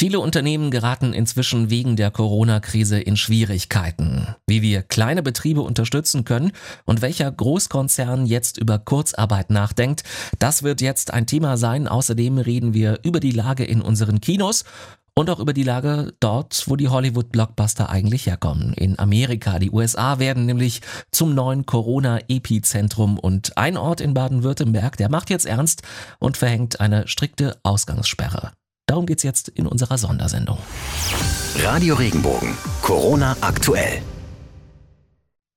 Viele Unternehmen geraten inzwischen wegen der Corona-Krise in Schwierigkeiten. Wie wir kleine Betriebe unterstützen können und welcher Großkonzern jetzt über Kurzarbeit nachdenkt, das wird jetzt ein Thema sein. Außerdem reden wir über die Lage in unseren Kinos und auch über die Lage dort, wo die Hollywood-Blockbuster eigentlich herkommen. In Amerika. Die USA werden nämlich zum neuen Corona-Epizentrum und ein Ort in Baden-Württemberg, der macht jetzt ernst und verhängt eine strikte Ausgangssperre. Darum geht's jetzt in unserer Sondersendung. Radio Regenbogen. Corona aktuell.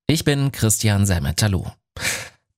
Ich bin Christian Semmet. Hallo.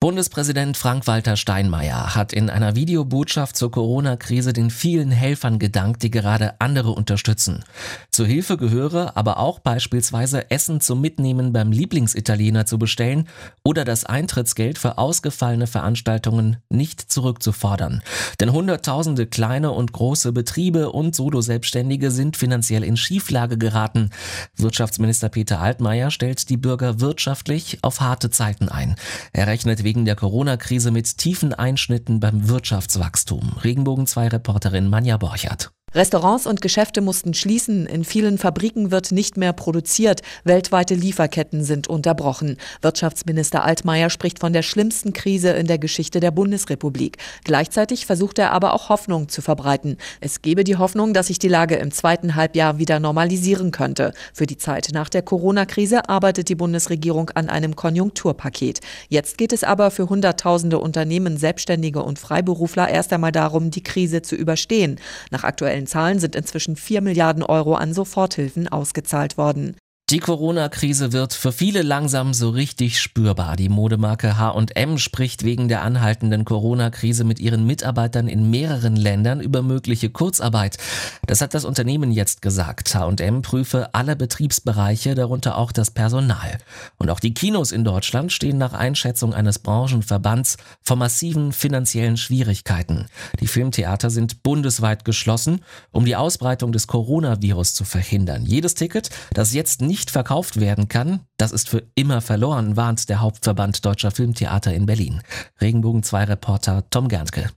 Bundespräsident Frank-Walter Steinmeier hat in einer Videobotschaft zur Corona-Krise den vielen Helfern gedankt, die gerade andere unterstützen. Zur Hilfe gehöre aber auch beispielsweise Essen zum Mitnehmen beim Lieblingsitaliener zu bestellen oder das Eintrittsgeld für ausgefallene Veranstaltungen nicht zurückzufordern. Denn Hunderttausende kleine und große Betriebe und Solo-Selbstständige sind finanziell in Schieflage geraten. Wirtschaftsminister Peter Altmaier stellt die Bürger wirtschaftlich auf harte Zeiten ein. Er rechnet wegen der Corona-Krise mit tiefen Einschnitten beim Wirtschaftswachstum. Regenbogen 2 Reporterin Manja Borchert. Restaurants und Geschäfte mussten schließen, in vielen Fabriken wird nicht mehr produziert, weltweite Lieferketten sind unterbrochen. Wirtschaftsminister Altmaier spricht von der schlimmsten Krise in der Geschichte der Bundesrepublik. Gleichzeitig versucht er aber auch Hoffnung zu verbreiten. Es gebe die Hoffnung, dass sich die Lage im zweiten Halbjahr wieder normalisieren könnte. Für die Zeit nach der Corona-Krise arbeitet die Bundesregierung an einem Konjunkturpaket. Jetzt geht es aber für Hunderttausende Unternehmen, Selbstständige und Freiberufler erst einmal darum, die Krise zu überstehen. Nach aktuellen offiziellen Zahlen sind inzwischen 4 Milliarden Euro an Soforthilfen ausgezahlt worden. Die Corona-Krise wird für viele langsam so richtig spürbar. Die Modemarke H&M spricht wegen der anhaltenden Corona-Krise mit ihren Mitarbeitern in mehreren Ländern über mögliche Kurzarbeit. Das hat das Unternehmen jetzt gesagt. H&M prüfe alle Betriebsbereiche, darunter auch das Personal. Und auch die Kinos in Deutschland stehen nach Einschätzung eines Branchenverbands vor massiven finanziellen Schwierigkeiten. Die Filmtheater sind bundesweit geschlossen, um die Ausbreitung des Coronavirus zu verhindern. Jedes Ticket, das jetzt nicht verkauft werden kann, das ist für immer verloren, warnt der Hauptverband Deutscher Filmtheater in Berlin. Regenbogen 2 Reporter Tom Gernke.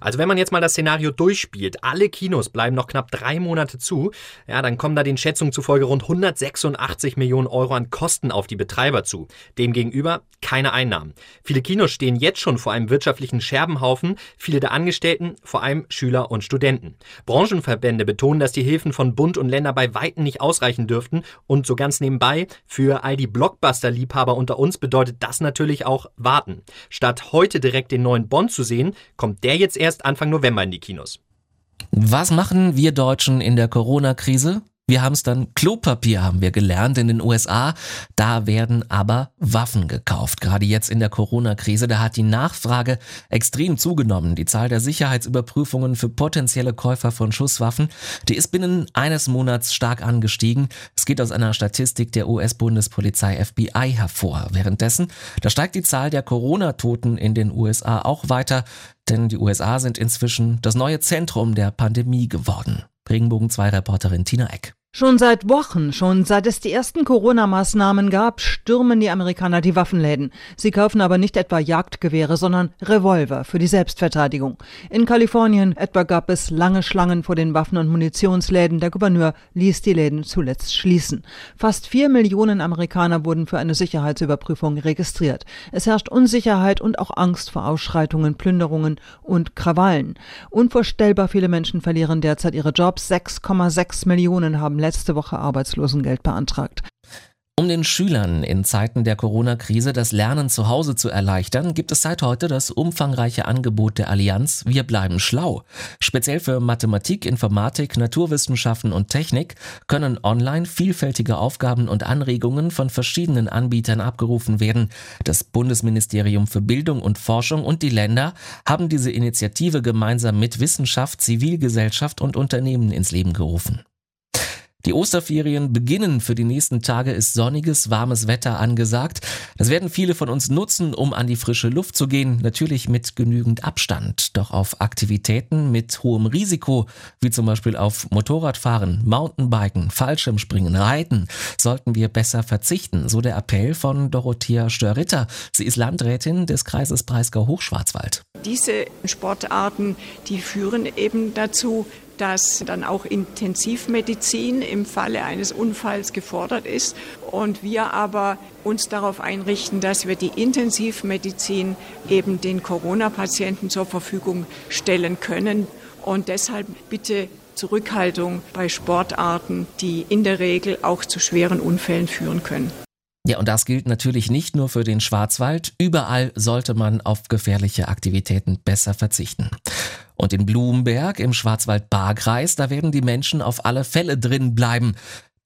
Also wenn man jetzt mal das Szenario durchspielt, alle Kinos bleiben noch knapp drei Monate zu, ja, dann kommen da den Schätzungen zufolge rund 186 Millionen Euro an Kosten auf die Betreiber zu. Demgegenüber keine Einnahmen. Viele Kinos stehen jetzt schon vor einem wirtschaftlichen Scherbenhaufen, viele der Angestellten, vor allem Schüler und Studenten. Branchenverbände betonen, dass die Hilfen von Bund und Länder bei Weitem nicht ausreichen dürften und so ganz nebenbei, für all die Blockbuster-Liebhaber unter uns bedeutet das natürlich auch warten. Statt heute direkt den neuen Bond zu sehen, kommt der jetzt jetzt erst Anfang November in die Kinos. Was machen wir Deutschen in der Corona-Krise? Wir haben es dann Klopapier haben wir gelernt in den USA. Da werden aber Waffen gekauft. Gerade jetzt in der Corona-Krise, da hat die Nachfrage extrem zugenommen. Die Zahl der Sicherheitsüberprüfungen für potenzielle Käufer von Schusswaffen, die ist binnen eines Monats stark angestiegen. Es geht aus einer Statistik der US-Bundespolizei FBI hervor. Währenddessen, da steigt die Zahl der Corona-Toten in den USA auch weiter, denn die USA sind inzwischen das neue Zentrum der Pandemie geworden. Regenbogen 2 Reporterin Tina Eck. Schon seit Wochen, schon seit es die ersten Corona-Maßnahmen gab, stürmen die Amerikaner die Waffenläden. Sie kaufen aber nicht etwa Jagdgewehre, sondern Revolver für die Selbstverteidigung. In Kalifornien etwa gab es lange Schlangen vor den Waffen- und Munitionsläden. Der Gouverneur ließ die Läden zuletzt schließen. Fast vier Millionen Amerikaner wurden für eine Sicherheitsüberprüfung registriert. Es herrscht Unsicherheit und auch Angst vor Ausschreitungen, Plünderungen und Krawallen. Unvorstellbar viele Menschen verlieren derzeit ihre Jobs. 6,6 Millionen haben letzte Woche Arbeitslosengeld beantragt. Um den Schülern in Zeiten der Corona-Krise das Lernen zu Hause zu erleichtern, gibt es seit heute das umfangreiche Angebot der Allianz Wir bleiben schlau. Speziell für Mathematik, Informatik, Naturwissenschaften und Technik können online vielfältige Aufgaben und Anregungen von verschiedenen Anbietern abgerufen werden. Das Bundesministerium für Bildung und Forschung und die Länder haben diese Initiative gemeinsam mit Wissenschaft, Zivilgesellschaft und Unternehmen ins Leben gerufen. Die Osterferien beginnen. Für die nächsten Tage ist sonniges, warmes Wetter angesagt. Das werden viele von uns nutzen, um an die frische Luft zu gehen. Natürlich mit genügend Abstand. Doch auf Aktivitäten mit hohem Risiko, wie zum Beispiel auf Motorradfahren, Mountainbiken, Fallschirmspringen, Reiten, sollten wir besser verzichten. So der Appell von Dorothea Störritter. Sie ist Landrätin des Kreises Breisgau-Hochschwarzwald. Diese Sportarten, die führen eben dazu, dass dann auch Intensivmedizin im Falle eines Unfalls gefordert ist und wir aber uns darauf einrichten, dass wir die Intensivmedizin eben den Corona-Patienten zur Verfügung stellen können. Und deshalb bitte Zurückhaltung bei Sportarten, die in der Regel auch zu schweren Unfällen führen können. Ja, und das gilt natürlich nicht nur für den Schwarzwald. Überall sollte man auf gefährliche Aktivitäten besser verzichten. Und in Blumenberg im Schwarzwald-Baar-Kreis, da werden die Menschen auf alle Fälle drin bleiben.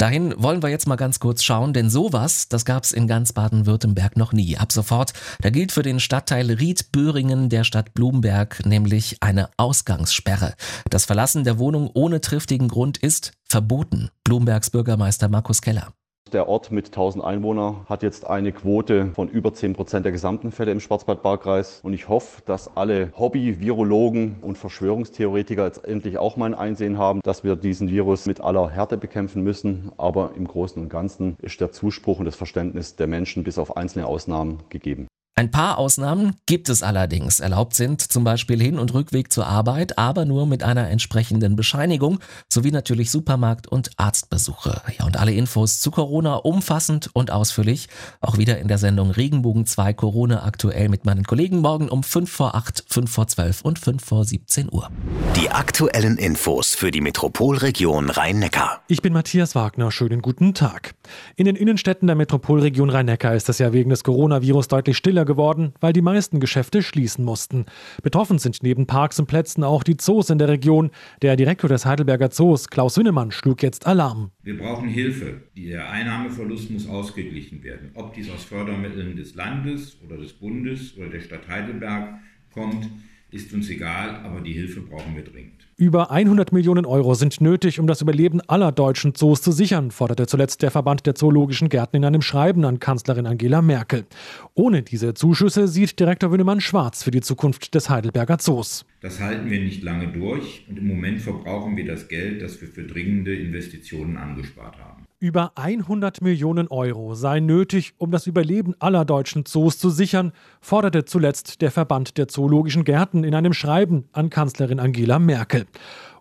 Dahin wollen wir jetzt mal ganz kurz schauen, denn sowas, das gab's in ganz Baden-Württemberg noch nie. Ab sofort, da gilt für den Stadtteil Ried-Böhringen der Stadt Blumenberg nämlich eine Ausgangssperre. Das Verlassen der Wohnung ohne triftigen Grund ist verboten. Blumenbergs Bürgermeister Markus Keller. Der Ort mit 1000 Einwohnern hat jetzt eine Quote von über 10 Prozent der gesamten Fälle im Schwarzwald-Baar-Kreis. Und ich hoffe, dass alle Hobby-Virologen und Verschwörungstheoretiker jetzt endlich auch mal ein Einsehen haben, dass wir diesen Virus mit aller Härte bekämpfen müssen. Aber im Großen und Ganzen ist der Zuspruch und das Verständnis der Menschen bis auf einzelne Ausnahmen gegeben. Ein paar Ausnahmen gibt es allerdings. Erlaubt sind zum Beispiel Hin- und Rückweg zur Arbeit, aber nur mit einer entsprechenden Bescheinigung, sowie natürlich Supermarkt- und Arztbesuche. Ja, und alle Infos zu Corona umfassend und ausführlich auch wieder in der Sendung Regenbogen 2 Corona aktuell mit meinen Kollegen morgen um 5 vor 8, 5 vor 12 und 5 vor 17 Uhr. Die aktuellen Infos für die Metropolregion Rhein-Neckar. Ich bin Matthias Wagner. Schönen guten Tag. In den Innenstädten der Metropolregion Rhein-Neckar ist das ja wegen des Coronavirus deutlich stiller geworden, weil die meisten Geschäfte schließen mussten. Betroffen sind neben Parks und Plätzen auch die Zoos in der Region. Der Direktor des Heidelberger Zoos, Klaus Winnemann, schlug jetzt Alarm. Wir brauchen Hilfe. Der Einnahmeverlust muss ausgeglichen werden. Ob dies aus Fördermitteln des Landes oder des Bundes oder der Stadt Heidelberg kommt, ist uns egal, aber die Hilfe brauchen wir dringend. Über 100 Millionen Euro sind nötig, um das Überleben aller deutschen Zoos zu sichern, forderte zuletzt der Verband der zoologischen Gärten in einem Schreiben an Kanzlerin Angela Merkel. Ohne diese Zuschüsse sieht Direktor Wünnemann schwarz für die Zukunft des Heidelberger Zoos. Das halten wir nicht lange durch und im Moment verbrauchen wir das Geld, das wir für dringende Investitionen angespart haben. Über 100 Millionen Euro seien nötig, um das Überleben aller deutschen Zoos zu sichern, forderte zuletzt der Verband der zoologischen Gärten in einem Schreiben an Kanzlerin Angela Merkel.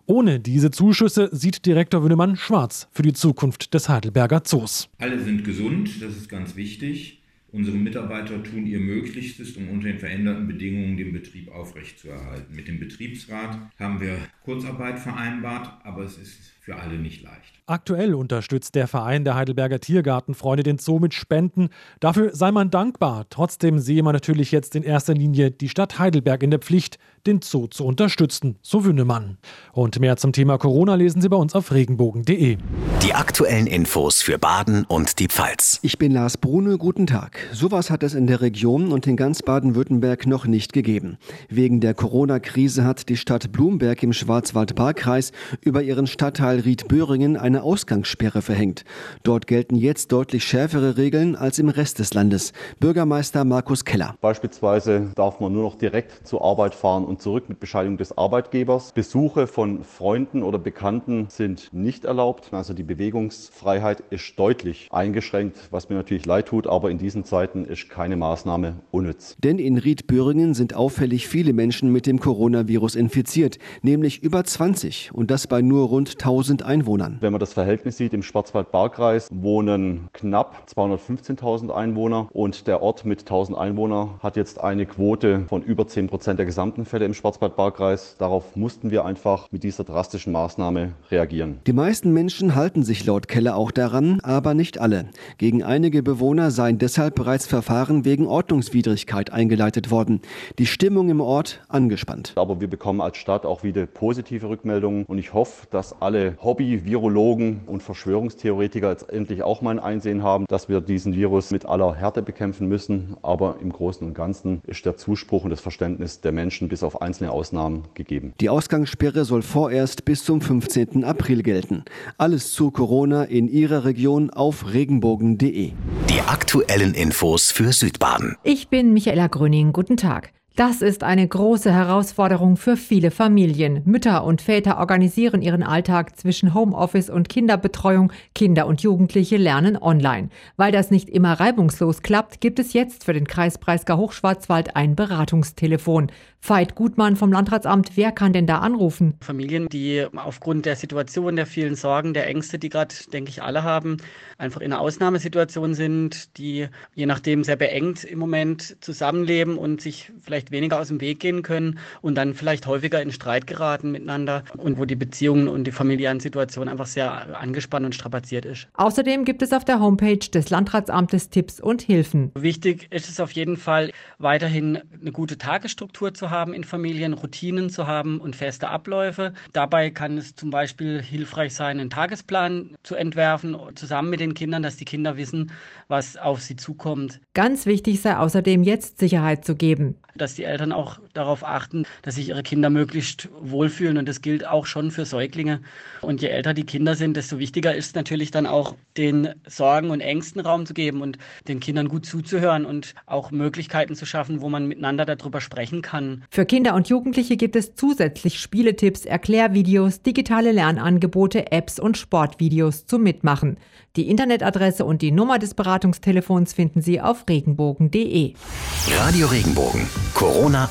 Ohne diese Zuschüsse sieht Direktor Wünnemann schwarz für die Zukunft des Heidelberger Zoos. Alle sind gesund, das ist ganz wichtig. Unsere Mitarbeiter tun ihr Möglichstes, um unter den veränderten Bedingungen den Betrieb aufrechtzuerhalten. Mit dem Betriebsrat haben wir Kurzarbeit vereinbart, aber es ist für alle nicht leicht. Aktuell unterstützt der Verein der Heidelberger Tiergartenfreunde den Zoo mit Spenden. Dafür sei man dankbar. Trotzdem sehe man natürlich jetzt in erster Linie die Stadt Heidelberg in der Pflicht, den Zoo zu unterstützen, so Wünnemann. Und mehr zum Thema Corona lesen Sie bei uns auf regenbogen.de. Die aktuellen Infos für Baden und die Pfalz. Ich bin Lars Brune, guten Tag. Sowas hat es in der Region und in ganz Baden-Württemberg noch nicht gegeben. Wegen der Corona-Krise hat die Stadt Blumberg im Schwarzwald-Baar-Kreis über ihren Stadtteil Ried-Böhringen eine Ausgangssperre verhängt. Dort gelten jetzt deutlich schärfere Regeln als im Rest des Landes. Bürgermeister Markus Keller. Beispielsweise darf man nur noch direkt zur Arbeit fahren und zurück mit Bescheinigung des Arbeitgebers. Besuche von Freunden oder Bekannten sind nicht erlaubt. Also die Bewegungsfreiheit ist deutlich eingeschränkt, was mir natürlich leid tut, aber in diesen Zeiten ist keine Maßnahme unnütz. Denn in Riedböhringen sind auffällig viele Menschen mit dem Coronavirus infiziert, nämlich über 20 und das bei nur rund 1000 Einwohnern. Wenn man das Verhältnis sieht, im Schwarzwald-Baar-Kreis wohnen knapp 215.000 Einwohner und der Ort mit 1000 Einwohnern hat jetzt eine Quote von über 10 Prozent der gesamten Fälle im Schwarzwald-Baar-Kreis. Darauf mussten wir einfach mit dieser drastischen Maßnahme reagieren. Die meisten Menschen halten sich laut Keller auch daran, aber nicht alle. Gegen einige Bewohner seien deshalb bereits Verfahren wegen Ordnungswidrigkeit eingeleitet worden. Die Stimmung im Ort angespannt. Aber wir bekommen als Stadt auch wieder positive Rückmeldungen und ich hoffe, dass alle Hobby-Virologen und Verschwörungstheoretiker jetzt endlich auch mal ein Einsehen haben, dass wir diesen Virus mit aller Härte bekämpfen müssen. Aber im Großen und Ganzen ist der Zuspruch und das Verständnis der Menschen bis auf einzelne Ausnahmen gegeben. Die Ausgangssperre soll vorerst bis zum 15. April gelten. Alles zu Corona in Ihrer Region auf regenbogen.de. Die aktuellen Infos für Südbaden. Ich bin Michaela Gröning. Guten Tag. Das ist eine große Herausforderung für viele Familien. Mütter und Väter organisieren ihren Alltag zwischen Homeoffice und Kinderbetreuung. Kinder und Jugendliche lernen online. Weil das nicht immer reibungslos klappt, gibt es jetzt für den Kreis Breisgau Hochschwarzwald ein Beratungstelefon. Veit Gutmann vom Landratsamt, wer kann denn da anrufen? Familien, die aufgrund der Situation, der vielen Sorgen, der Ängste, die gerade, denke ich, alle haben, einfach in einer Ausnahmesituation sind, die je nachdem sehr beengt im Moment zusammenleben und sich vielleicht weniger aus dem Weg gehen können und dann vielleicht häufiger in Streit geraten miteinander und wo die Beziehungen und die familiären Situationen einfach sehr angespannt und strapaziert ist. Außerdem gibt es auf der Homepage des Landratsamtes Tipps und Hilfen. Wichtig ist es auf jeden Fall, weiterhin eine gute Tagesstruktur zu haben in Familien, Routinen zu haben und feste Abläufe. Dabei kann es zum Beispiel hilfreich sein, einen Tagesplan zu entwerfen, zusammen mit den Kindern, dass die Kinder wissen, was auf sie zukommt. Ganz wichtig sei außerdem jetzt Sicherheit zu geben. Dass die Eltern auch darauf achten, dass sich ihre Kinder möglichst wohlfühlen. Und das gilt auch schon für Säuglinge. Und je älter die Kinder sind, desto wichtiger ist natürlich dann auch, den Sorgen und Ängsten Raum zu geben und den Kindern gut zuzuhören und auch Möglichkeiten zu schaffen, wo man miteinander darüber sprechen kann. Für Kinder und Jugendliche gibt es zusätzlich Spieletipps, Erklärvideos, digitale Lernangebote, Apps und Sportvideos zum Mitmachen. Die Internetadresse und die Nummer des Beratungstelefons finden Sie auf regenbogen.de. Radio Regenbogen. Corona